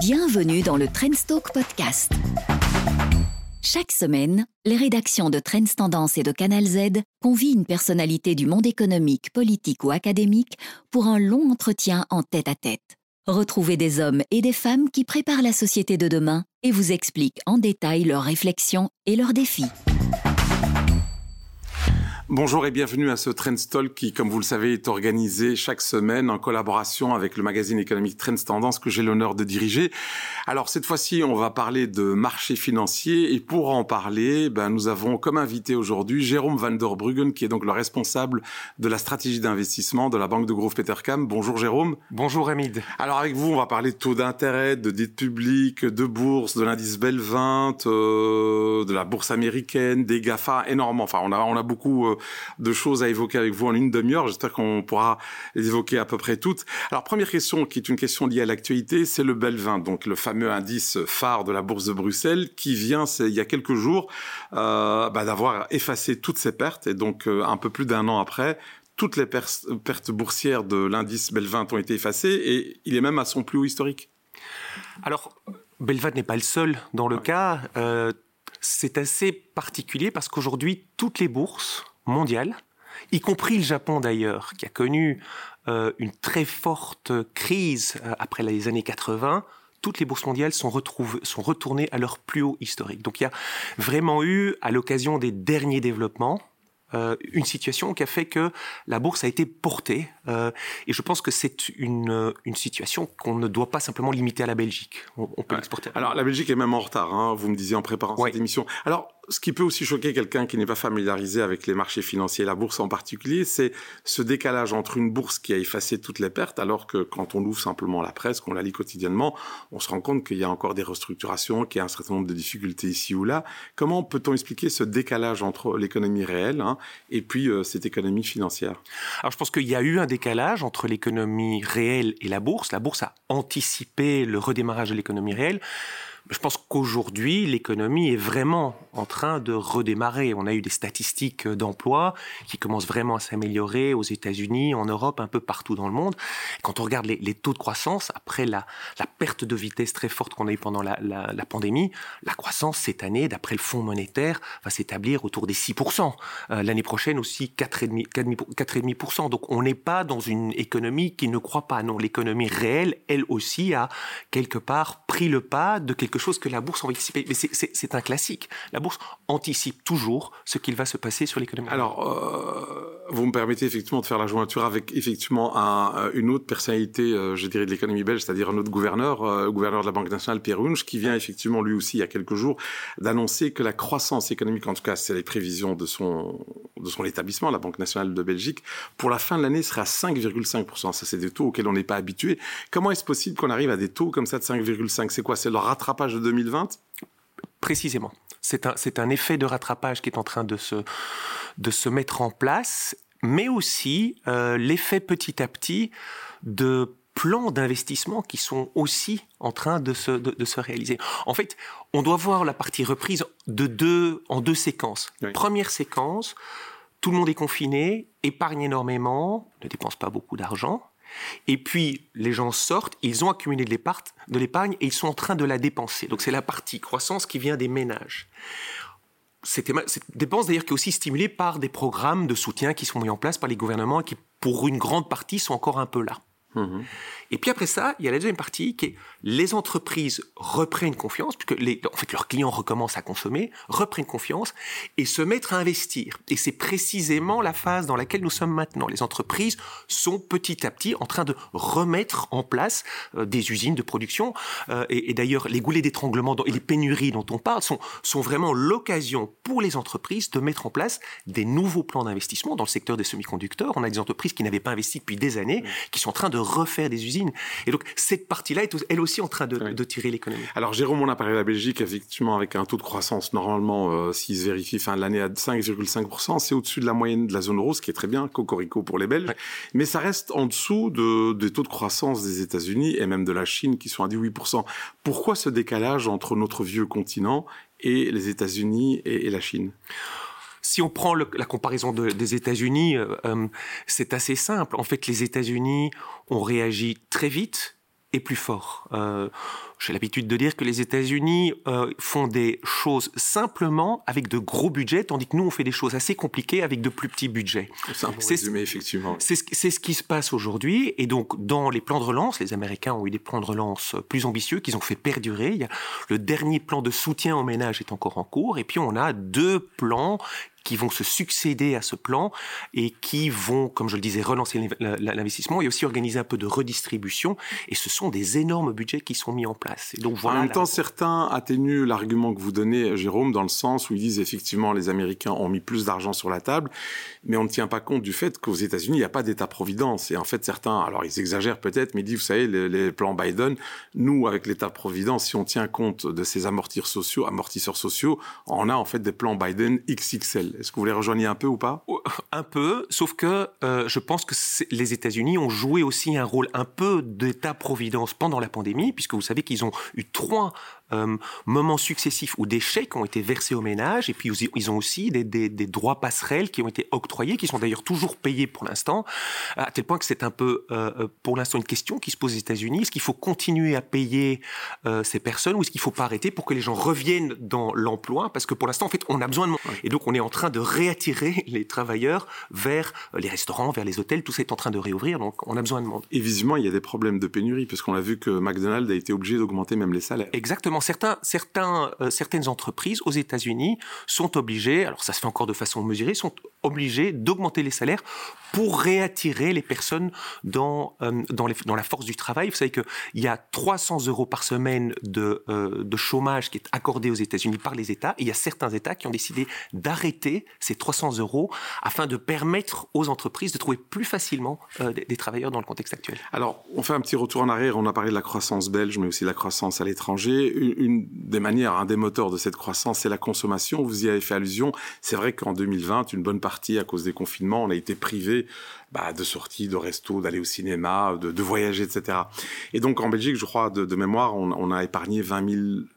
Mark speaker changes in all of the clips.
Speaker 1: Bienvenue dans le Trendstalk Podcast. Chaque semaine, les rédactions de Trends Tendance et de Canal Z convient une personnalité du monde économique, politique ou académique pour un long entretien en tête-à-tête. Retrouvez des hommes et des femmes qui préparent la société de demain et vous expliquent en détail leurs réflexions et leurs défis.
Speaker 2: Bonjour et bienvenue à ce Trends Talk qui, comme vous le savez, est organisé chaque semaine en collaboration avec le magazine économique Trends Tendance que j'ai l'honneur de diriger. Alors cette fois-ci, on va parler de marché financier et pour en parler, ben, nous avons comme invité aujourd'hui Jérôme van der Bruggen qui est donc le responsable de la stratégie d'investissement de la banque de Grove Petercam. Bonjour Jérôme.
Speaker 3: Bonjour Hamid.
Speaker 2: Alors avec vous, on va parler de taux d'intérêt, de dette publique, de bourse, de l'indice Bell 20, euh, de la bourse américaine, des GAFA, énormément. Enfin, on a, on a beaucoup euh, de choses à évoquer avec vous en une demi-heure. J'espère qu'on pourra les évoquer à peu près toutes. Alors, première question, qui est une question liée à l'actualité, c'est le Belvin, donc le fameux indice phare de la bourse de Bruxelles, qui vient, il y a quelques jours, euh, bah, d'avoir effacé toutes ses pertes. Et donc, euh, un peu plus d'un an après, toutes les pertes boursières de l'indice Belvin ont été effacées et il est même à son plus haut historique.
Speaker 3: Alors, Belvin n'est pas le seul dans le cas. Euh, c'est assez particulier parce qu'aujourd'hui, toutes les bourses mondiale, y compris le Japon d'ailleurs, qui a connu euh, une très forte crise euh, après les années 80, toutes les bourses mondiales sont, sont retournées à leur plus haut historique. Donc il y a vraiment eu, à l'occasion des derniers développements, euh, une situation qui a fait que la bourse a été portée. Euh, et je pense que c'est une, une situation qu'on ne doit pas simplement limiter à la Belgique. On, peut l'exporter.
Speaker 2: Alors la Belgique est même en retard, hein, vous me disiez en préparant cette émission. Alors ce qui peut aussi choquer quelqu'un qui n'est pas familiarisé avec les marchés financiers, la bourse en particulier, c'est ce décalage entre une bourse qui a effacé toutes les pertes, alors que quand on ouvre simplement la presse, qu'on la lit quotidiennement, on se rend compte qu'il y a encore des restructurations, qu'il y a un certain nombre de difficultés ici ou là. Comment peut-on expliquer ce décalage entre l'économie réelle hein, et puis euh, cette économie financière?
Speaker 3: Alors je pense qu'il y a eu un décalage entre l'économie réelle et la bourse. La bourse a anticipé le redémarrage de l'économie réelle. Je pense qu'aujourd'hui, l'économie est vraiment en train de redémarrer. On a eu des statistiques d'emploi qui commencent vraiment à s'améliorer aux États-Unis, en Europe, un peu partout dans le monde. Quand on regarde les, taux de croissance, après la, perte de vitesse très forte qu'on a eue pendant la, pandémie, la croissance cette année, d'après le Fonds monétaire, va s'établir autour des 6%. Euh, l'année prochaine aussi 4,5%. Donc on n'est pas dans une économie qui ne croit pas. Non, l'économie réelle, elle aussi, a quelque part pris le pas de quelque chose que la bourse anticipe. Mais c'est un classique. La bourse anticipe toujours ce qu'il va se passer sur l'économie.
Speaker 2: Alors, euh, vous me permettez effectivement de faire la jointure avec effectivement euh, une autre personnalité, euh, je dirais, de l'économie belge, c'est-à-dire un autre gouverneur, le gouverneur de la Banque nationale, Pierre Runge, qui vient effectivement lui aussi il y a quelques jours d'annoncer que la croissance économique, en tout cas c'est les prévisions de son, de son établissement, la Banque nationale de Belgique, pour la fin de l'année sera 5,5%. Ça c'est des taux auxquels on n'est pas habitué. Comment est-ce possible qu'on arrive à des taux comme ça de 5,5 C'est quoi? C'est le rattrapage de 2020
Speaker 3: Précisément. C'est un, c'est un effet de rattrapage qui est en train de se, de se mettre en place, mais aussi euh, l'effet petit à petit de plans d'investissement qui sont aussi en train de se, de, se réaliser. En fait, on doit voir la partie reprise de deux, en deux séquences. Première séquence, tout le monde est confiné, épargne énormément, ne dépense pas beaucoup d'argent. Et puis, les gens sortent, ils ont accumulé de l'épargne et ils sont en train de la dépenser. Donc, c'est la partie croissance qui vient des ménages. Cette dépense d'ailleurs qui est aussi stimulée par des programmes de soutien qui sont mis en place par les gouvernements et qui, pour une grande partie, sont encore un peu là. Mmh et puis après ça, il y a la deuxième partie qui est les entreprises reprennent confiance, puisque les, en fait leurs clients recommencent à consommer, reprennent confiance et se mettre à investir. Et c'est précisément la phase dans laquelle nous sommes maintenant. Les entreprises sont petit à petit en train de remettre en place euh, des usines de production. Euh, et, et d'ailleurs, les goulets d'étranglement et les pénuries dont on parle sont, sont vraiment l'occasion pour les entreprises de mettre en place des nouveaux plans d'investissement dans le secteur des semi-conducteurs. On a des entreprises qui n'avaient pas investi depuis des années, qui sont en train de refaire des usines et donc, cette partie-là est elle aussi en train de, tirer l'économie.
Speaker 2: Alors, Jérôme, on a parlé de la Belgique, effectivement, avec un taux de croissance, normalement, euh, s'il se vérifie fin de l'année à 5,5%, c'est au-dessus de la moyenne de la zone euro, ce qui est très bien, cocorico pour les Belges. Mais ça reste en dessous de, des taux de croissance des États-Unis et même de la Chine, qui sont à 18%. Pourquoi ce décalage entre notre vieux continent et les États-Unis et la Chine?
Speaker 3: Si on prend la comparaison des États-Unis, euh, euh, c'est assez simple. En fait, les États-Unis ont réagi très vite est plus fort. Euh, j'ai l'habitude de dire que les États-Unis euh, font des choses simplement avec de gros budgets, tandis que nous, on fait des choses assez compliquées avec de plus petits budgets.
Speaker 2: C'est effectivement.
Speaker 3: C'est ce, qui se passe aujourd'hui. Et donc, dans les plans de relance, les Américains ont eu des plans de relance plus ambitieux qu'ils ont fait perdurer. Il y a, le dernier plan de soutien aux ménages est encore en cours. Et puis, on a deux plans qui vont se succéder à ce plan et qui vont, comme je le disais, relancer l'investissement et aussi organiser un peu de redistribution. Et ce sont des énormes budgets qui sont mis en place. Et
Speaker 2: donc, voilà en même temps, certains atténuent l'argument que vous donnez, Jérôme, dans le sens où ils disent effectivement les Américains ont mis plus d'argent sur la table, mais on ne tient pas compte du fait qu'aux États-Unis, il n'y a pas d'État-providence. Et en fait, certains, alors ils exagèrent peut-être, mais ils disent, vous savez, les, plans Biden, nous, avec l'État-providence, si on tient compte de ces amortisseurs sociaux, amortisseurs sociaux, on a en fait des plans Biden XXL. Est-ce que vous les rejoignez un peu ou pas?
Speaker 3: Un peu, sauf que euh, je pense que les États-Unis ont joué aussi un rôle un peu d'État-providence pendant la pandémie, puisque vous savez qu'ils ont eu trois euh, moments successifs où des chèques ont été versés aux ménages, et puis ils ont aussi des, des, des droits passerelles qui ont été octroyés, qui sont d'ailleurs toujours payés pour l'instant, à tel point que c'est un peu, euh, euh, pour l'instant, une question qui se pose aux États-Unis. Est-ce qu'il faut continuer à payer euh, ces personnes ou est-ce qu'il faut pas arrêter pour que les gens reviennent dans l'emploi? Parce que pour l'instant, en fait, on a besoin de monde. Et donc, on est en train de réattirer les travailleurs vers les restaurants, vers les hôtels. Tout ça est en train de réouvrir, donc on a besoin de monde.
Speaker 2: Et visiblement, il y a des problèmes de pénurie, parce qu'on a vu que McDonald's a été obligé d'augmenter même les salaires.
Speaker 3: Exactement. Certains, certains, certaines entreprises aux États-Unis sont obligées, alors ça se fait encore de façon mesurée, sont obligées d'augmenter les salaires pour réattirer les personnes dans, euh, dans, la force du travail. Vous savez qu'il y a 300 euros par semaine de, euh, de chômage qui est accordé aux États-Unis par les États. Il y a certains États qui ont décidé d'arrêter ces 300 euros afin de permettre aux entreprises de trouver plus facilement euh, des, travailleurs dans le contexte actuel.
Speaker 2: Alors, on fait un petit retour en arrière. On a parlé de la croissance belge, mais aussi de la croissance à l'étranger. Une, une, des manières, un des moteurs de cette croissance, c'est la consommation. Vous y avez fait allusion. C'est vrai qu'en 2020, une bonne partie, à cause des confinements, on a été privé bah, de sorties, de resto, d'aller au cinéma, de, voyager, etc. Et donc en Belgique, je crois de, mémoire, on, a épargné 20,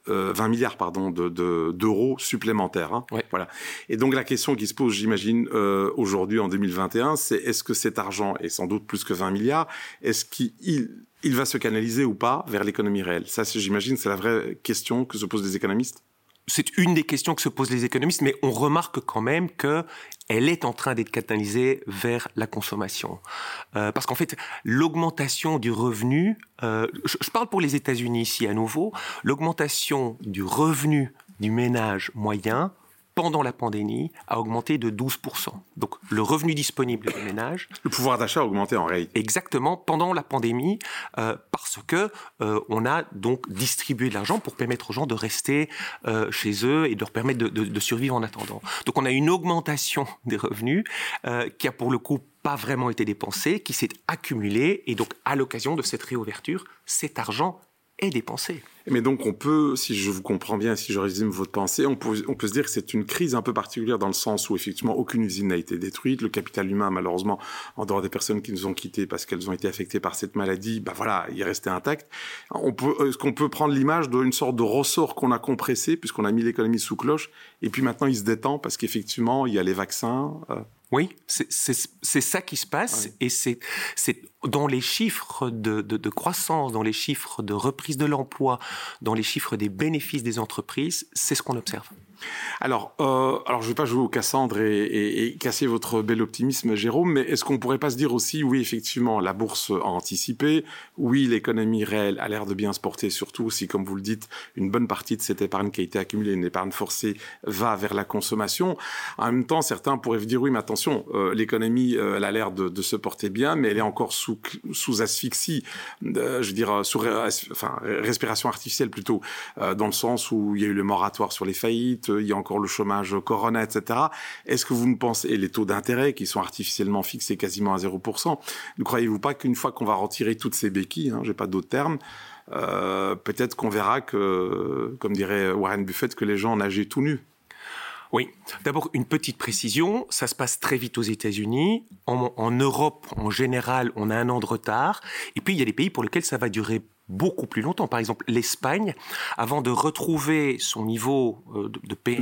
Speaker 2: 20 milliards pardon d'euros supplémentaires. Hein. Voilà. Et donc la question qui se pose, j'imagine, euh, aujourd'hui en 2021, c'est est-ce que cet argent est sans doute plus que 20 milliards? Est-ce qu'il il va se canaliser ou pas vers l'économie réelle? Ça, j'imagine, c'est la vraie question que se posent les économistes
Speaker 3: c'est une des questions que se posent les économistes, mais on remarque quand même que elle est en train d'être canalisée vers la consommation. Euh, parce qu'en fait, l'augmentation du revenu, euh, je, parle pour les États-Unis ici à nouveau, l'augmentation du revenu du ménage moyen pendant la pandémie, a augmenté de 12%. Donc le revenu disponible des ménages...
Speaker 2: Le pouvoir d'achat a augmenté en réalité.
Speaker 3: Exactement, pendant la pandémie, euh, parce que euh, on a donc distribué de l'argent pour permettre aux gens de rester euh, chez eux et de leur permettre de, de, de, survivre en attendant. Donc on a une augmentation des revenus qui a pour le coup pas vraiment été dépensée, qui s'est accumulée, et donc à l'occasion de cette réouverture, cet argent est dépensé.
Speaker 2: Mais donc on peut, si je vous comprends bien, si je résume votre pensée, on peut, se dire que c'est une crise un peu particulière dans le sens où effectivement aucune usine n'a été détruite, le capital humain malheureusement, en dehors des personnes qui nous ont quittés parce qu'elles ont été affectées par cette maladie, bah voilà, il est resté intact. Est-ce qu'on peut prendre l'image d'une sorte de ressort qu'on a compressé puisqu'on a mis l'économie sous cloche et puis maintenant il se détend parce qu'effectivement il y a les vaccins.
Speaker 3: Euh... Oui, c'est ça qui se passe et c'est dans les chiffres de, de, de, croissance, dans les chiffres de reprise de l'emploi, dans les chiffres des bénéfices des entreprises, c'est ce qu'on observe.
Speaker 2: Alors, euh, alors je ne vais pas jouer au Cassandre et, casser votre bel optimisme, Jérôme, mais est-ce qu'on pourrait pas se dire aussi, oui, effectivement, la bourse a anticipé, oui, l'économie réelle a l'air de bien se porter, surtout si, comme vous le dites, une bonne partie de cette épargne qui a été accumulée, une épargne forcée, va vers la consommation. En même temps, certains pourraient vous dire, oui, mais attention, euh, l'économie, euh, elle a l'air de, de, se porter bien, mais elle est encore sous, sous asphyxie, je veux dire, sous enfin, respiration artificielle plutôt, dans le sens où il y a eu le moratoire sur les faillites, il y a encore le chômage corona, etc. Est-ce que vous ne pensez, et les taux d'intérêt qui sont artificiellement fixés quasiment à 0%, ne croyez-vous pas qu'une fois qu'on va retirer toutes ces béquilles, hein, j'ai pas d'autres termes, euh, peut-être qu'on verra que, comme dirait Warren Buffett, que les gens nageaient tout nus?
Speaker 3: Oui. D'abord, une petite précision. Ça se passe très vite aux États-Unis. En, en, Europe, en général, on a un an de retard. Et puis, il y a des pays pour lesquels ça va durer beaucoup plus longtemps. Par exemple, l'Espagne, avant de retrouver son niveau euh, de PIB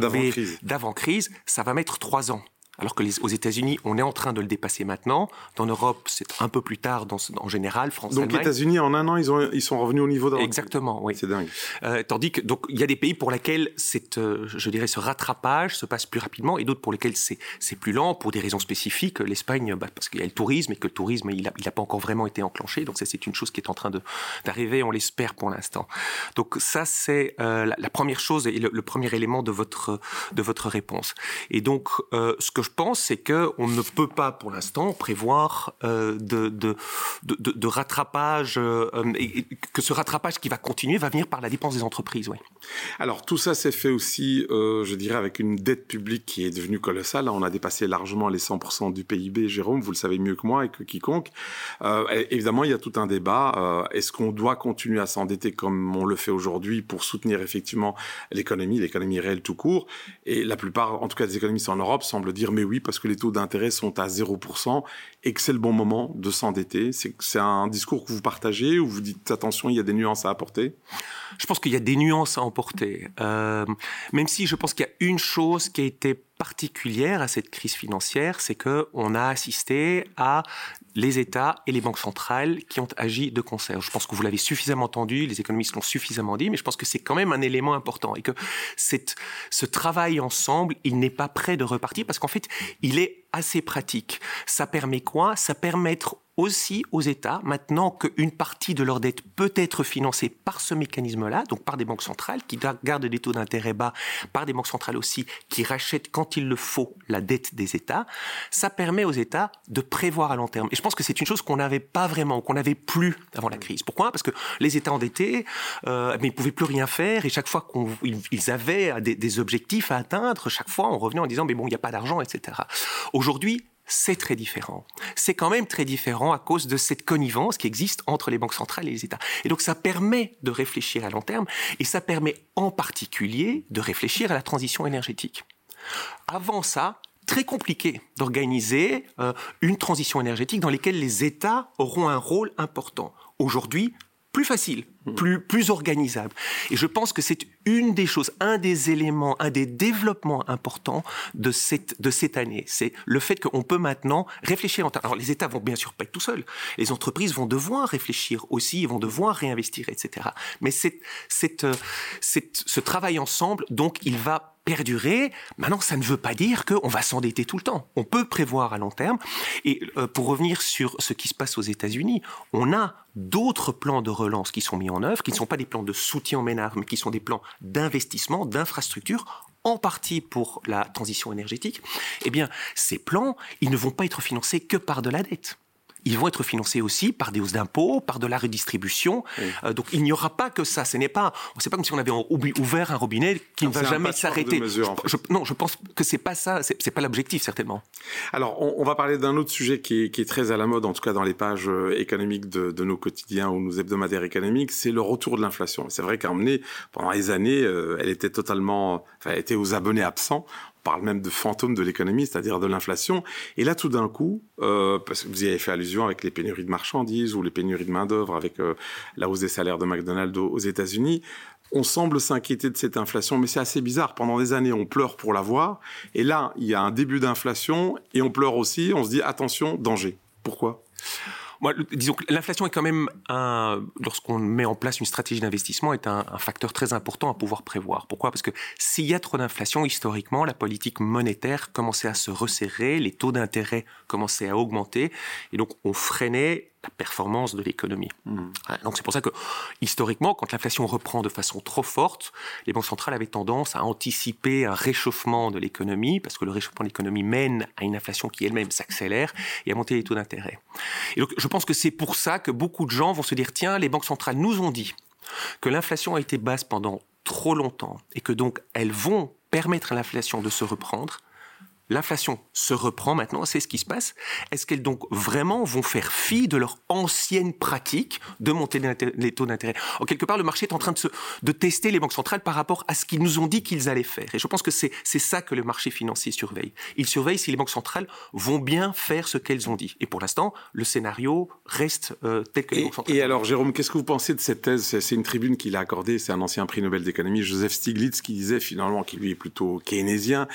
Speaker 3: d'avant-crise, ça va mettre trois ans alors que les, aux États-Unis, on est en train de le dépasser maintenant. Dans l'Europe, c'est un peu plus tard dans, en général. France,
Speaker 2: donc, les États-Unis, en un an, ils, ont, ils sont revenus au niveau d'avant.
Speaker 3: Exactement, oui.
Speaker 2: C'est dingue.
Speaker 3: Euh, tandis que, donc, il y a des pays pour lesquels c'est, euh, je dirais, ce rattrapage se passe plus rapidement et d'autres pour lesquels c'est, plus lent pour des raisons spécifiques. L'Espagne, bah, parce qu'il y a le tourisme et que le tourisme, il n'a il a pas encore vraiment été enclenché. Donc, ça, c'est une chose qui est en train d'arriver, on l'espère pour l'instant. Donc, ça, c'est euh, la, la, première chose et le, le, premier élément de votre, de votre réponse. Et donc, ce que je pense, c'est que on ne peut pas, pour l'instant, prévoir euh, de, rattrapage, euh, et que ce rattrapage qui va continuer va venir par la dépense des entreprises.
Speaker 2: Alors, tout ça s'est fait aussi, euh, je dirais, avec une dette publique qui est devenue colossale. On a dépassé largement les 100% du PIB, Jérôme, vous le savez mieux que moi et que quiconque. Évidemment, il y a tout un débat. Est-ce qu'on doit continuer à s'endetter comme on le fait aujourd'hui pour soutenir effectivement l'économie, l'économie réelle tout court? Et la plupart, en tout cas des économistes en Europe, semblent dire mais oui, parce que les taux d'intérêt sont à 0% et que c'est le bon moment de s'endetter. C'est un discours que vous partagez ou vous dites attention, il y a des nuances à apporter?
Speaker 3: Je pense qu'il y a des nuances à emporter. Euh, même si je pense qu'il y a une chose qui a été particulière à cette crise financière, c'est que on a assisté à les États et les banques centrales qui ont agi de concert. Je pense que vous l'avez suffisamment entendu, les économistes l'ont suffisamment dit, mais je pense que c'est quand même un élément important et que cette, ce travail ensemble, il n'est pas prêt de repartir parce qu'en fait, il est assez pratique. Ça permet quoi? Ça permet aussi aux États, maintenant qu'une partie de leur dette peut être financée par ce mécanisme-là, donc par des banques centrales qui gardent des taux d'intérêt bas, par des banques centrales aussi qui rachètent quand il le faut la dette des États, ça permet aux États de prévoir à long terme. Et je pense que c'est une chose qu'on n'avait pas vraiment, qu'on n'avait plus avant la crise. Pourquoi? Parce que les États endettés, euh, mais ils pouvaient plus rien faire et chaque fois qu'ils avaient des, des objectifs à atteindre, chaque fois on revenait en disant mais bon il n'y a pas d'argent, etc. Aujourd'hui c'est très différent. C'est quand même très différent à cause de cette connivence qui existe entre les banques centrales et les États. Et donc ça permet de réfléchir à long terme et ça permet en particulier de réfléchir à la transition énergétique. Avant ça, très compliqué d'organiser euh, une transition énergétique dans laquelle les États auront un rôle important. Aujourd'hui, plus facile, mmh. plus, plus organisable. Et je pense que c'est une des choses, un des éléments, un des développements importants de cette, de cette année. C'est le fait qu'on peut maintenant réfléchir. En Alors les États vont bien sûr pas être tout seuls. Les entreprises vont devoir réfléchir aussi, vont devoir réinvestir, etc. Mais c'est, c'est, euh, c'est, ce travail ensemble, donc il va perdurer. Maintenant, ça ne veut pas dire qu'on va s'endetter tout le temps. On peut prévoir à long terme. Et euh, pour revenir sur ce qui se passe aux États-Unis, on a d'autres plans de relance qui sont mis en œuvre, qui ne sont pas des plans de soutien aux ménages, mais qui sont des plans d'investissement, d'infrastructure, en partie pour la transition énergétique. Eh bien, ces plans, ils ne vont pas être financés que par de la dette ils vont être financés aussi par des hausses d'impôts, par de la redistribution. Euh, donc il n'y aura pas que ça. Ce n'est pas, c'est pas comme si on avait ouvert un robinet qui ne va jamais s'arrêter. non, je pense que c'est pas ça. C'est pas l'objectif certainement.
Speaker 2: Alors on, va parler d'un autre sujet qui est, qui est, très à la mode, en tout cas dans les pages euh, économiques de, de nos quotidiens ou nos hebdomadaires économiques, c'est le retour de l'inflation. C'est vrai qu'à pendant les années, euh, elle était totalement, enfin, elle était aux abonnés absents parle même de fantôme de l'économie, c'est-à-dire de l'inflation. Et là, tout d'un coup, euh, parce que vous y avez fait allusion avec les pénuries de marchandises ou les pénuries de main-d'œuvre, avec euh, la hausse des salaires de McDonald's aux États-Unis, on semble s'inquiéter de cette inflation, mais c'est assez bizarre. Pendant des années, on pleure pour la voir, et là, il y a un début d'inflation, et on pleure aussi. On se dit attention, danger. Pourquoi?
Speaker 3: Disons que l'inflation est quand même un, lorsqu'on met en place une stratégie d'investissement, est un, un, facteur très important à pouvoir prévoir. Pourquoi? Parce que s'il y a trop d'inflation, historiquement, la politique monétaire commençait à se resserrer, les taux d'intérêt commençaient à augmenter, et donc on freinait la performance de l'économie. Mmh. Donc c'est pour ça que historiquement, quand l'inflation reprend de façon trop forte, les banques centrales avaient tendance à anticiper un réchauffement de l'économie, parce que le réchauffement de l'économie mène à une inflation qui elle-même s'accélère et à monter les taux d'intérêt. Et donc je pense que c'est pour ça que beaucoup de gens vont se dire tiens, les banques centrales nous ont dit que l'inflation a été basse pendant trop longtemps et que donc elles vont permettre à l'inflation de se reprendre l'inflation se reprend maintenant, c'est ce qui se passe. Est-ce qu'elles donc vraiment vont faire fi de leur ancienne pratique de monter les taux d'intérêt? En quelque part, le marché est en train de, se, de tester les banques centrales par rapport à ce qu'ils nous ont dit qu'ils allaient faire. Et je pense que c'est ça que le marché financier surveille. Il surveille si les banques centrales vont bien faire ce qu'elles ont dit. Et pour l'instant, le scénario reste euh, tel que les banques centrales.
Speaker 2: Et alors, Jérôme, qu'est-ce que vous pensez de cette thèse? C'est une tribune qu'il a accordée, c'est un ancien prix Nobel d'économie, Joseph Stiglitz, qui disait finalement qu'il lui est plutôt keynésien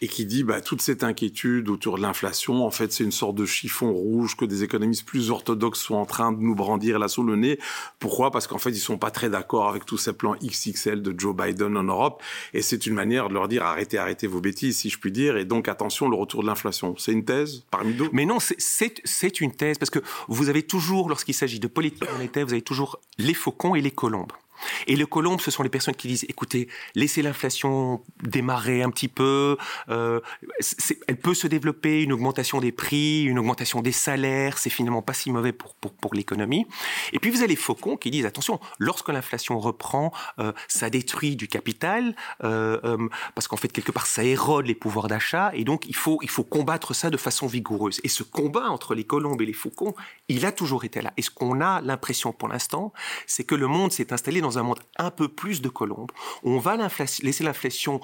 Speaker 2: et qui dit bah, tout toute cette inquiétude autour de l'inflation, en fait, c'est une sorte de chiffon rouge que des économistes plus orthodoxes sont en train de nous brandir là sous le nez. Pourquoi? Parce qu'en fait, ils sont pas très d'accord avec tous ces plans XXL de Joe Biden en Europe, et c'est une manière de leur dire arrêtez, arrêtez vos bêtises, si je puis dire, et donc attention, le retour de l'inflation. C'est une thèse parmi d'autres?
Speaker 3: Mais non, c'est une thèse parce que vous avez toujours, lorsqu'il s'agit de politique monétaire, vous avez toujours les faucons et les colombes. Et le colombe, ce sont les personnes qui disent, écoutez, laissez l'inflation démarrer un petit peu, euh, elle peut se développer, une augmentation des prix, une augmentation des salaires, c'est finalement pas si mauvais pour, pour, l'économie. Et puis vous avez les faucons qui disent, attention, lorsque l'inflation reprend, euh, ça détruit du capital, euh, parce qu'en fait, quelque part, ça érode les pouvoirs d'achat, et donc il faut, il faut combattre ça de façon vigoureuse. Et ce combat entre les colombes et les faucons, il a toujours été là. Et ce qu'on a l'impression pour l'instant, c'est que le monde s'est installé dans dans un monde un peu plus de colombes. On va laisser l'inflation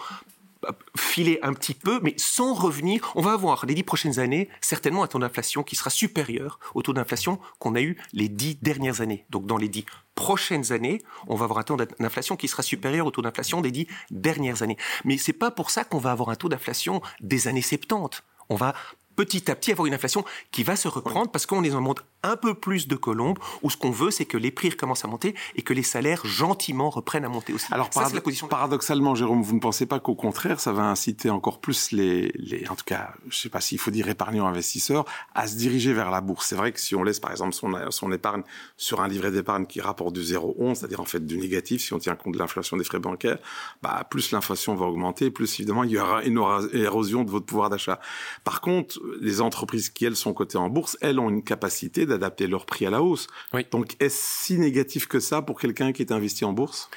Speaker 3: euh, filer un petit peu, mais sans revenir. On va avoir les dix prochaines années certainement un taux d'inflation qui sera supérieur au taux d'inflation qu'on a eu les dix dernières années. Donc dans les dix prochaines années, on va avoir un taux d'inflation qui sera supérieur au taux d'inflation des dix dernières années. Mais c'est pas pour ça qu'on va avoir un taux d'inflation des années 70. On va petit à petit avoir une inflation qui va se reprendre parce qu'on est dans un monde un peu plus de colombes où ce qu'on veut c'est que les prix recommencent à monter et que les salaires gentiment reprennent à monter aussi.
Speaker 2: Alors la position paradoxalement Jérôme, vous ne pensez pas qu'au contraire ça va inciter encore plus les, les en tout cas je sais pas s'il faut dire épargnants investisseurs à se diriger vers la bourse. C'est vrai que si on laisse par exemple son, son épargne sur un livret d'épargne qui rapporte du 0,11, c'est-à-dire en fait du négatif si on tient compte de l'inflation des frais bancaires, bah plus l'inflation va augmenter, plus évidemment il y aura une érosion de votre pouvoir d'achat. Par contre, les entreprises qui, elles, sont cotées en bourse, elles ont une capacité d'adapter leur prix à la hausse. Donc, est-ce si négatif que ça pour quelqu'un qui est investi en bourse?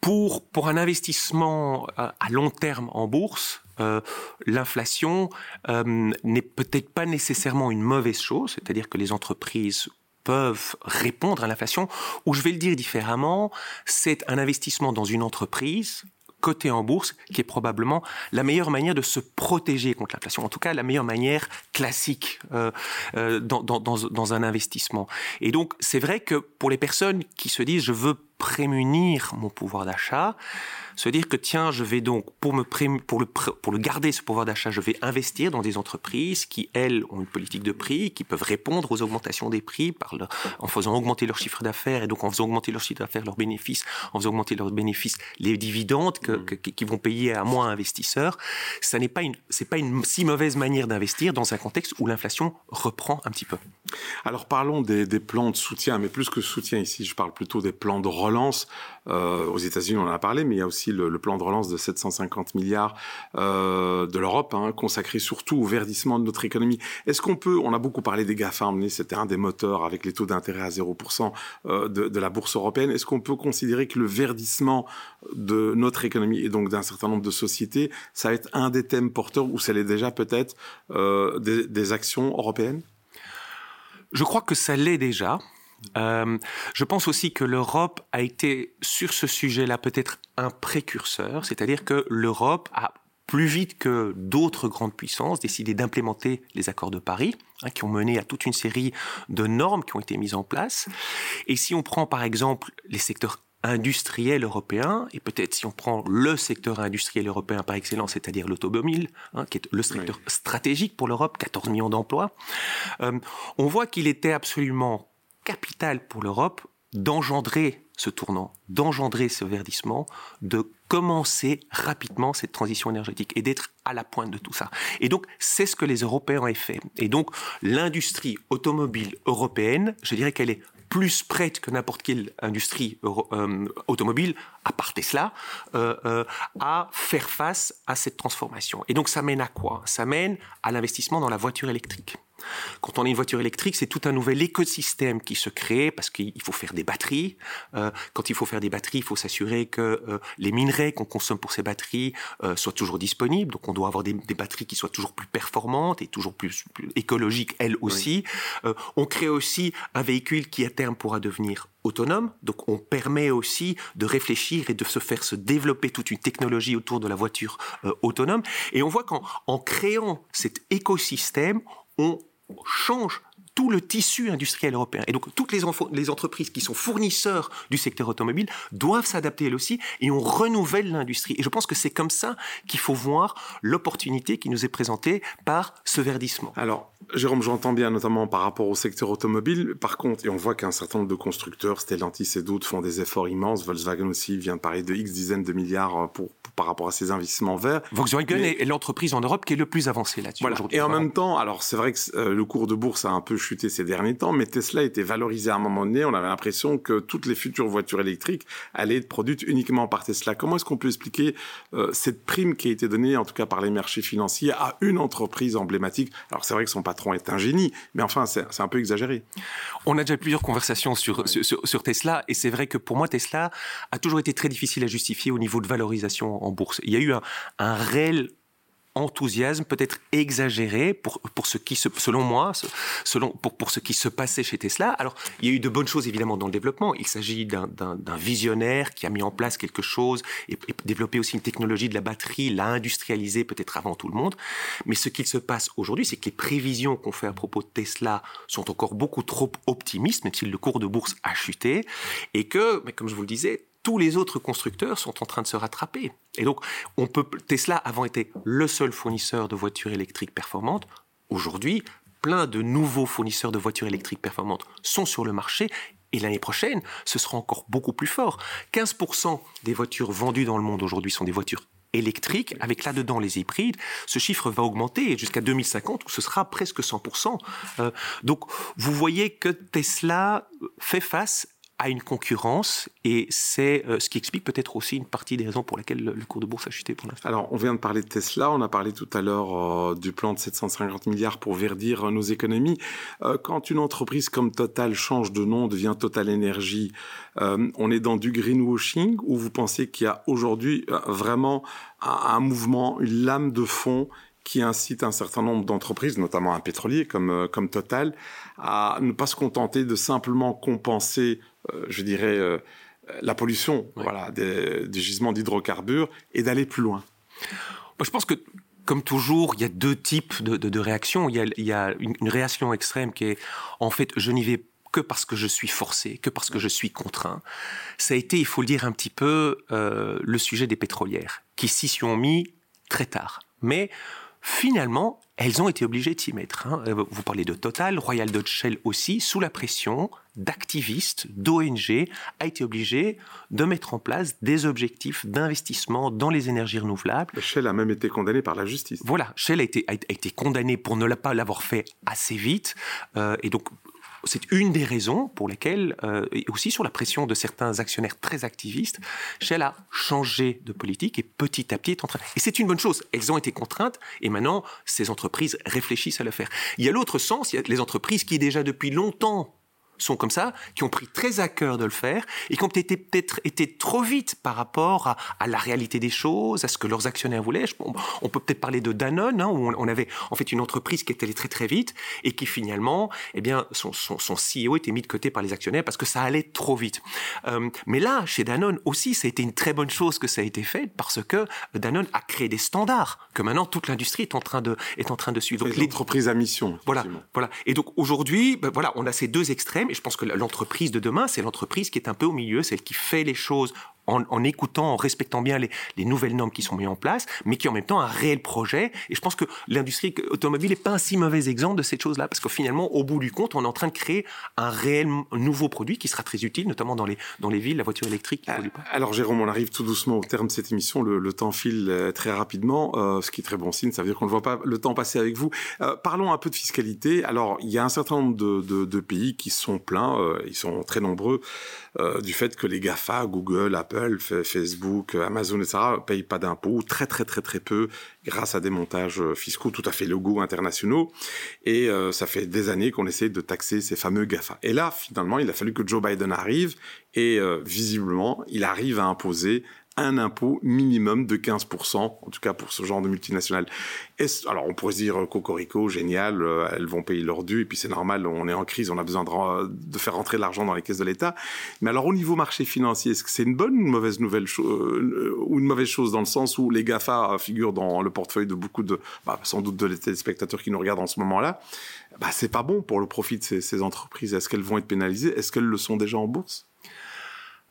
Speaker 3: Pour, pour un investissement euh, à long terme en bourse, euh, l'inflation euh, n'est peut-être pas nécessairement une mauvaise chose, c'est-à-dire que les entreprises peuvent répondre à l'inflation, ou je vais le dire différemment, c'est un investissement dans une entreprise côté en bourse, qui est probablement la meilleure manière de se protéger contre l'inflation. En tout cas, la meilleure manière classique euh, euh, dans, dans, un investissement. Et donc, c'est vrai que pour les personnes qui se disent je veux prémunir mon pouvoir d'achat, se dire que tiens, je vais donc pour me pour le pour le garder ce pouvoir d'achat, je vais investir dans des entreprises qui elles ont une politique de prix, qui peuvent répondre aux augmentations des prix par en faisant augmenter leur chiffre d'affaires et donc en faisant augmenter leur chiffre d'affaires, leurs bénéfices, en faisant augmenter leurs bénéfices, les dividendes que, mmh. qui vont payer à moins investisseurs. Ça n'est pas une c'est pas une si mauvaise manière d'investir dans un contexte où l'inflation reprend un petit peu.
Speaker 2: Alors parlons des, des, plans de soutien, mais plus que soutien ici, je parle plutôt des plans de relance. Euh, aux États-Unis, on en a parlé, mais il y a aussi le, plan de relance de 750 milliards euh, de l'Europe, hein, consacré surtout au verdissement de notre économie. Est-ce qu'on peut, on a beaucoup parlé des GAFAM, c'était un des moteurs avec les taux d'intérêt à 0% euh, de, de, la bourse européenne. Est-ce qu'on peut considérer que le verdissement de notre économie et donc d'un certain nombre de sociétés, ça va être un des thèmes porteurs ou ça l'est déjà peut-être euh, des, des actions européennes?
Speaker 3: Je crois que ça l'est déjà. Euh, je pense aussi que l'Europe a été sur ce sujet-là peut-être un précurseur, c'est-à-dire que l'Europe a plus vite que d'autres grandes puissances décidé d'implémenter les accords de Paris, hein, qui ont mené à toute une série de normes qui ont été mises en place. Et si on prend par exemple les secteurs industriels européens, et peut-être si on prend le secteur industriel européen par excellence, c'est-à-dire l'automobile, hein, qui est le secteur stratégique pour l'Europe, 14 millions d'emplois, euh, on voit qu'il était absolument capital pour l'Europe d'engendrer ce tournant, d'engendrer ce verdissement, de commencer rapidement cette transition énergétique et d'être à la pointe de tout ça. Et donc, c'est ce que les Européens ont fait. Et donc, l'industrie automobile européenne, je dirais qu'elle est plus prête que n'importe quelle industrie euh, automobile, à part Tesla, euh, euh, à faire face à cette transformation. Et donc, ça mène à quoi? Ça mène à l'investissement dans la voiture électrique. Quand on a une voiture électrique, c'est tout un nouvel écosystème qui se crée parce qu'il faut faire des batteries. Euh, quand il faut faire des batteries, il faut s'assurer que euh, les minerais qu'on consomme pour ces batteries euh, soient toujours disponibles. Donc on doit avoir des, batteries qui soient toujours plus performantes et toujours plus, écologiques elles aussi. on crée aussi un véhicule qui à terme pourra devenir autonome. Donc on permet aussi de réfléchir et de se faire se développer toute une technologie autour de la voiture autonome. Et on voit qu'en créant cet écosystème, on change tout le tissu industriel européen. Et donc toutes les, les entreprises qui sont fournisseurs du secteur automobile doivent s'adapter elles aussi et on renouvelle l'industrie. Et je pense que c'est comme ça qu'il faut voir l'opportunité qui nous est présentée par ce verdissement.
Speaker 2: Alors, Jérôme, j'entends bien notamment par rapport au secteur automobile. Par contre, et on voit qu'un certain nombre de constructeurs, Stellantis et d'autres, font des efforts immenses. Volkswagen aussi vient de parler de X dizaines de milliards pour, par rapport à ces investissements verts.
Speaker 3: Volkswagen est l'entreprise en Europe qui est le plus avancée là-dessus
Speaker 2: Et en même temps, alors c'est vrai que euh, le cours de bourse a un peu chuté ces derniers temps, mais Tesla était valorisé à un moment donné. On avait l'impression que toutes les futures voitures électriques allaient être produites uniquement par Tesla. Comment est-ce qu'on peut expliquer euh, cette prime qui a été donnée, en tout cas par les marchés financiers, à une entreprise emblématique? Alors c'est vrai que son patron est un génie, mais enfin c'est un peu exagéré.
Speaker 3: On a déjà plusieurs conversations sur, Tesla, et c'est vrai que pour moi Tesla a toujours été très difficile à justifier au niveau de valorisation en bourse. Il y a eu un réel enthousiasme peut-être exagéré pour, pour ce qui se, selon moi, selon, pour, pour ce qui se passait chez Tesla. Alors, il y a eu de bonnes choses évidemment dans le développement. Il s'agit d'un visionnaire qui a mis en place quelque chose et, développé aussi une technologie de la batterie, l'a industrialisé peut-être avant tout le monde. Mais ce qu'il se passe aujourd'hui, c'est que les prévisions qu'on fait à propos de Tesla sont encore beaucoup trop optimistes, même si le cours de bourse a chuté, et que, mais comme je vous le disais, tous les autres constructeurs sont en train de se rattraper. Et donc, on peut, Tesla avant été le seul fournisseur de voitures électriques performantes. Aujourd'hui, plein de nouveaux fournisseurs de voitures électriques performantes sont sur le marché et l'année prochaine, ce sera encore beaucoup plus fort. 15% des voitures vendues dans le monde aujourd'hui sont des voitures électriques, avec là-dedans les hybrides. Ce chiffre va augmenter jusqu'à 2050, où ce sera presque 100%. Euh, donc, vous voyez que Tesla fait face à une concurrence et c'est euh, ce qui explique peut-être aussi une partie des raisons pour lesquelles le, cours de bourse a chuté pour l'instant.
Speaker 2: Alors, on vient de parler de Tesla, on a parlé tout à l'heure euh, du plan de 750 milliards pour verdir nos économies. Euh, quand une entreprise comme Total change de nom, devient Total Energy, on est dans du greenwashing ou vous pensez qu'il y a aujourd'hui vraiment un, un mouvement, une lame de fond qui incite un certain nombre d'entreprises, notamment un pétrolier comme, comme Total, à ne pas se contenter de simplement compenser euh, je dirais, euh, la pollution voilà, des, gisements d'hydrocarbures et d'aller plus loin
Speaker 3: Je pense que comme toujours, il y a deux types de, réactions. Il y a, une, réaction extrême qui est, en fait, je n'y vais que parce que je suis forcé, que parce que je suis contraint. Ça a été, il faut le dire un petit peu, euh, le sujet des pétrolières, qui s'y sont mis très tard. Mais finalement, elles ont été obligées de s'y mettre. Hein. Euh, vous parlez de Total, Royal Dutch Shell aussi, sous la pression d'activistes, d'ONG, a été obligé de mettre en place des objectifs d'investissement dans les énergies renouvelables.
Speaker 2: Shell a même été condamné par la justice.
Speaker 3: Voilà, Shell a été, a été condamné pour ne pas l'avoir fait assez vite. Euh, et donc, c'est une des raisons pour lesquelles, euh, et aussi sur la pression de certains actionnaires très activistes, Shell a changé de politique et petit à petit est en train. Et c'est une bonne chose. Elles ont été contraintes et maintenant ces entreprises réfléchissent à le faire. Il y a l'autre sens, il y a les entreprises qui déjà depuis longtemps sont comme ça, qui ont pris très à cœur de le faire et qui ont peut-être peut-être été trop vite par rapport à, la réalité des choses, à ce que leurs actionnaires voulaient. On, peut peut-être parler de Danone, hein, où on, avait en fait une entreprise qui était allée très très vite et qui finalement, eh bien, son, son, son CEO était mis de côté par les actionnaires parce que ça allait trop vite. Euh, mais là, chez Danone aussi, ça a été une très bonne chose que ça a été fait parce que Danone a créé des standards que maintenant toute l'industrie est en train de est en train de suivre.
Speaker 2: Donc l'entreprise à mission.
Speaker 3: Voilà, voilà. Et donc aujourd'hui, ben, voilà, on a ces deux extrêmes et je pense que l'entreprise de demain, c'est l'entreprise qui est un peu au milieu, celle qui fait les choses en, écoutant, en respectant bien les, nouvelles normes qui sont mises en place, mais qui en même temps un réel projet. Et je pense que l'industrie automobile n'est pas un si mauvais exemple de cette chose-là, parce que finalement, au bout du compte, on est en train de créer un réel nouveau produit qui sera très utile, notamment dans les, dans les villes, la voiture électrique pas.
Speaker 2: Alors Jérôme, on arrive tout doucement au terme de cette émission, le, temps file euh, très rapidement, euh, ce qui est très bon signe, ça veut dire qu'on ne voit pas le temps passer avec vous. Euh, parlons un peu de fiscalité. Alors, il y a un certain nombre de, de, pays qui sont pleins, ils sont très nombreux, du fait que les GAFA, Google, Apple, Facebook, Amazon, etc., payent pas d'impôts, très très très très peu, grâce à des montages fiscaux tout à fait logos internationaux. Et euh, ça fait des années qu'on essaie de taxer ces fameux GAFA. Et là, finalement, il a fallu que Joe Biden arrive, et euh, visiblement, il arrive à imposer un impôt minimum de 15%, en tout cas pour ce genre de multinationales. Alors on pourrait dire, Cocorico, génial, euh, elles vont payer leur dû, et puis c'est normal, on est en crise, on a besoin de, faire rentrer l'argent dans les caisses de l'État. Mais alors au niveau marché financier, est-ce que c'est une bonne ou une mauvaise nouvelle euh, ou une mauvaise chose dans le sens où les GAFA figurent dans le portefeuille de beaucoup de, bah, sans doute de téléspectateurs qui nous regardent en ce moment-là bah, c'est pas bon pour le profit de ces entreprises. Est-ce qu'elles vont être pénalisées? Est-ce qu'elles le sont déjà en bourse?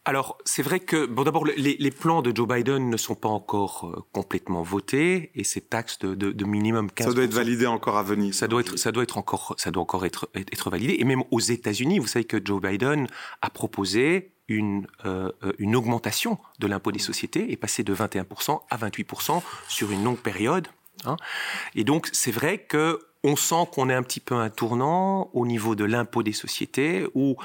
Speaker 3: Alors, c'est vrai que, bon, d'abord, les, les, plans de Joe Biden ne sont pas encore euh, complètement votés et ces taxes de, de, de, minimum 15
Speaker 2: Ça doit être validé encore à venir.
Speaker 3: Ça doit être, ça doit être encore, ça doit encore être, être validé. Et même aux États-Unis, vous savez que Joe Biden a proposé une, euh, euh une augmentation de l'impôt des sociétés et passer de 21% à 28% sur une longue période. Hein. Et donc, c'est vrai que on sent qu'on est un petit peu un tournant au niveau de l'impôt des sociétés, où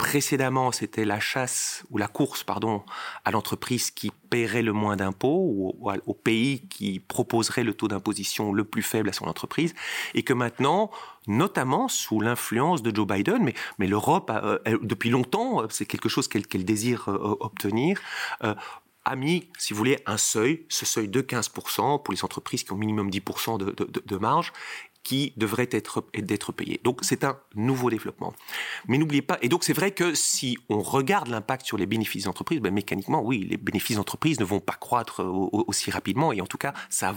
Speaker 3: précédemment c'était la chasse ou la course, pardon, à l'entreprise qui paierait le moins d'impôts ou au pays qui proposerait le taux d'imposition le plus faible à son entreprise, et que maintenant, notamment sous l'influence de Joe Biden, mais, l'Europe, euh, depuis longtemps, c'est quelque chose qu'elle désire euh, obtenir, euh, a mis, si vous voulez, un seuil, ce seuil de 15% pour les entreprises qui ont minimum 10% de, de, de, marge, qui devrait être d'être payé. Donc c'est un nouveau développement. Mais n'oubliez pas, et donc c'est vrai que si on regarde l'impact sur les bénéfices d'entreprise, ben mécaniquement, oui, les bénéfices d'entreprise ne vont pas croître aussi rapidement, et en tout cas, ça,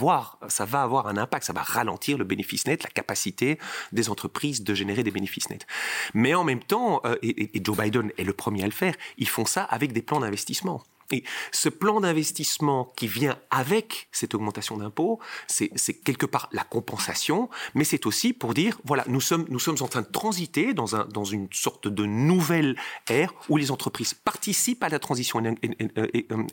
Speaker 3: ça va avoir un impact, ça va ralentir le bénéfice net, la capacité des entreprises de générer des bénéfices nets. Mais en même temps, euh, et Joe Biden est le premier à le faire, ils font ça avec des plans d'investissement. Et ce plan d'investissement qui vient avec cette augmentation d'impôts, c'est quelque part la compensation, mais c'est aussi pour dire, voilà, nous sommes, en train de transiter dans, dans une sorte de nouvelle ère où les entreprises participent à la transition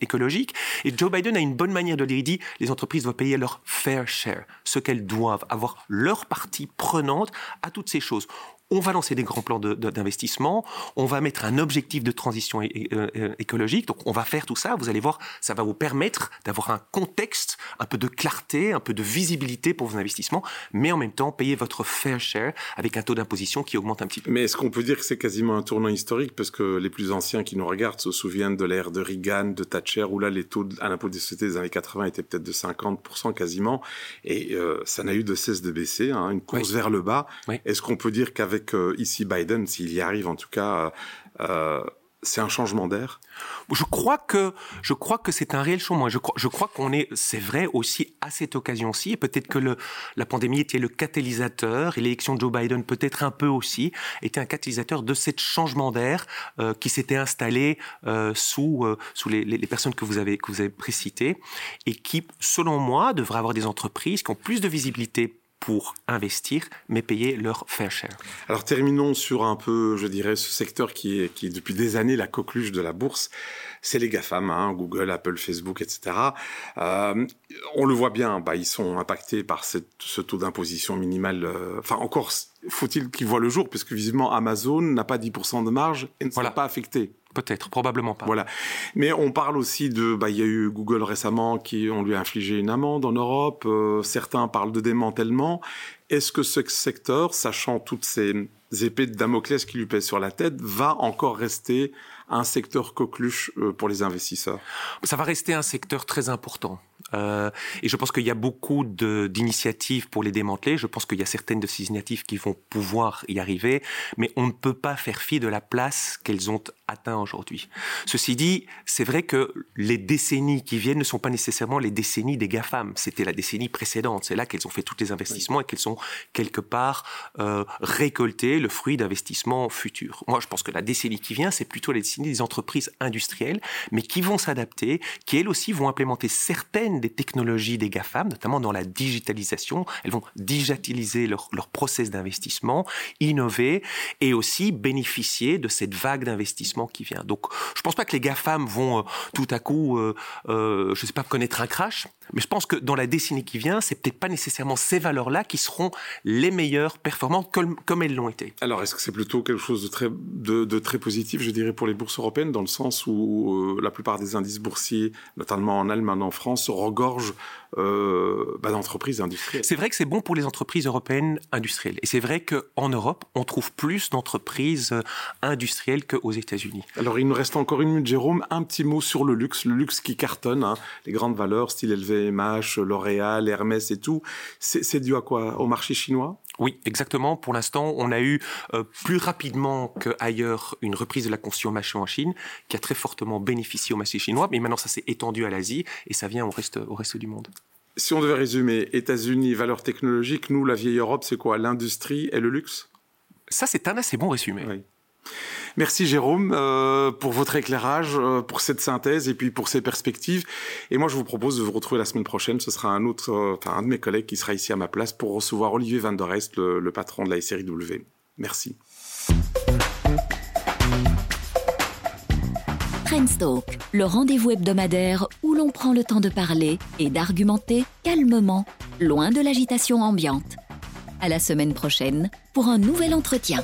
Speaker 3: écologique. Et Joe Biden a une bonne manière de dire, il dit, les entreprises doivent payer leur fair share, ce qu'elles doivent, avoir leur partie prenante à toutes ces choses on va lancer des grands plans d'investissement, on va mettre un objectif de transition écologique, donc on va faire tout ça, vous allez voir, ça va vous permettre d'avoir un contexte, un peu de clarté, un peu de visibilité pour vos investissements, mais en même temps payer votre fair share avec un taux d'imposition qui augmente un petit peu.
Speaker 2: Mais est-ce qu'on peut dire que c'est quasiment un tournant historique, parce que les plus anciens qui nous regardent se souviennent de l'ère de Reagan, de Thatcher, où là les taux à l'impôt des sociétés des années 80 étaient peut-être de 50% quasiment, et euh, ça n'a eu de cesse de baisser, hein, une course vers le bas. Est-ce qu'on peut dire qu'avec que ici Biden, s'il y arrive en tout cas, euh, c'est un changement d'air?
Speaker 3: Je crois que je crois que c'est un réel changement. Je crois, je crois qu'on est, c'est vrai aussi à cette occasion-ci, et peut-être que la pandémie était le catalyseur, et l'élection de Joe Biden peut-être un peu aussi était un catalyseur de ce changement d'air euh, qui s'était installé euh, sous sous les, personnes que vous avez que vous avez précitées, et qui, selon moi, devraient avoir des entreprises qui ont plus de visibilité pour investir, mais payer leur fair share.
Speaker 2: Alors terminons sur un peu, je dirais, ce secteur qui est, qui est depuis des années la coqueluche de la bourse. C'est les GAFAM, hein, Google, Apple, Facebook, etc. Euh, on le voit bien, bah, ils sont impactés par cette, ce taux d'imposition minimal. Euh, enfin, encore faut-il qu'ils voient le jour, puisque visiblement Amazon n'a pas 10% de marge et ne sera pas affecté.
Speaker 3: Peut-être, probablement pas.
Speaker 2: Voilà. Mais on parle aussi de, bah, il y a eu Google récemment qui, on lui a infligé une amende en Europe. Euh, certains parlent de démantèlement. Est-ce que ce secteur, sachant toutes ces épées de Damoclès qui lui pèsent sur la tête, va encore rester un secteur coqueluche euh, pour les investisseurs?
Speaker 3: Ça va rester un secteur très important. Euh, et je pense qu'il y a beaucoup d'initiatives pour les démanteler. Je pense qu'il y a certaines de ces initiatives qui vont pouvoir y arriver, mais on ne peut pas faire fi de la place qu'elles ont atteint aujourd'hui. Ceci dit, c'est vrai que les décennies qui viennent ne sont pas nécessairement les décennies des GAFAM. C'était la décennie précédente. C'est là qu'elles ont fait tous les investissements et qu'elles ont quelque part euh, le fruit d'investissements futurs. Moi, je pense que la décennie qui vient, c'est plutôt la décennie des entreprises industrielles, mais qui vont s'adapter, qui elles aussi vont implémenter certaines des technologies des GAFAM, notamment dans la digitalisation. Elles vont digitaliser leur, leur process d'investissement, innover et aussi bénéficier de cette vague d'investissement qui vient. Donc, je pense pas que les GAFAM vont euh, tout à coup, euh, euh, je sais pas, connaître un crash, Mais je pense que dans la décennie qui vient, c'est peut-être pas nécessairement ces valeurs-là qui seront les meilleures performantes comme, comme elles l'ont été.
Speaker 2: Alors, est-ce que c'est plutôt quelque chose de très, de, de, très positif, je dirais, pour les bourses européennes, dans le sens où euh, la plupart des indices boursiers, notamment en Allemagne, en France, regorgent euh, bah, d'entreprises industrielles?
Speaker 3: C'est vrai que c'est bon pour les entreprises européennes industrielles. Et c'est vrai qu'en Europe, on trouve plus d'entreprises euh, industrielles qu'aux États-Unis.
Speaker 2: Alors, il nous reste encore une minute, Jérôme. Un petit mot sur le luxe. Le luxe qui cartonne, hein. les grandes valeurs, style LVMH, L'Oréal, Hermès et tout. C'est dû à quoi? Au marché chinois?
Speaker 3: Oui, exactement. Pour l'instant, on a eu euh, plus rapidement qu'ailleurs une reprise de la consommation en Chine, qui a très fortement bénéficié au marché chinois. Mais maintenant, ça s'est étendu à l'Asie et ça vient au reste, au reste du monde.
Speaker 2: Si on devait résumer, États-Unis, valeurs technologiques, nous, la vieille Europe, c'est quoi? L'industrie et le luxe?
Speaker 3: Ça, c'est un assez bon résumé.
Speaker 2: Oui. Merci Jérôme euh, pour votre éclairage, euh, pour cette synthèse et puis pour ces perspectives. Et moi, je vous propose de vous retrouver la semaine prochaine. Ce sera un autre, euh, un de mes collègues qui sera ici à ma place pour recevoir Olivier Van der Est, le, le patron de la SRIW. Merci.
Speaker 1: Trendstalk, le rendez-vous hebdomadaire où l'on prend le temps de parler et d'argumenter calmement, loin de l'agitation ambiante. À la semaine prochaine pour un nouvel entretien.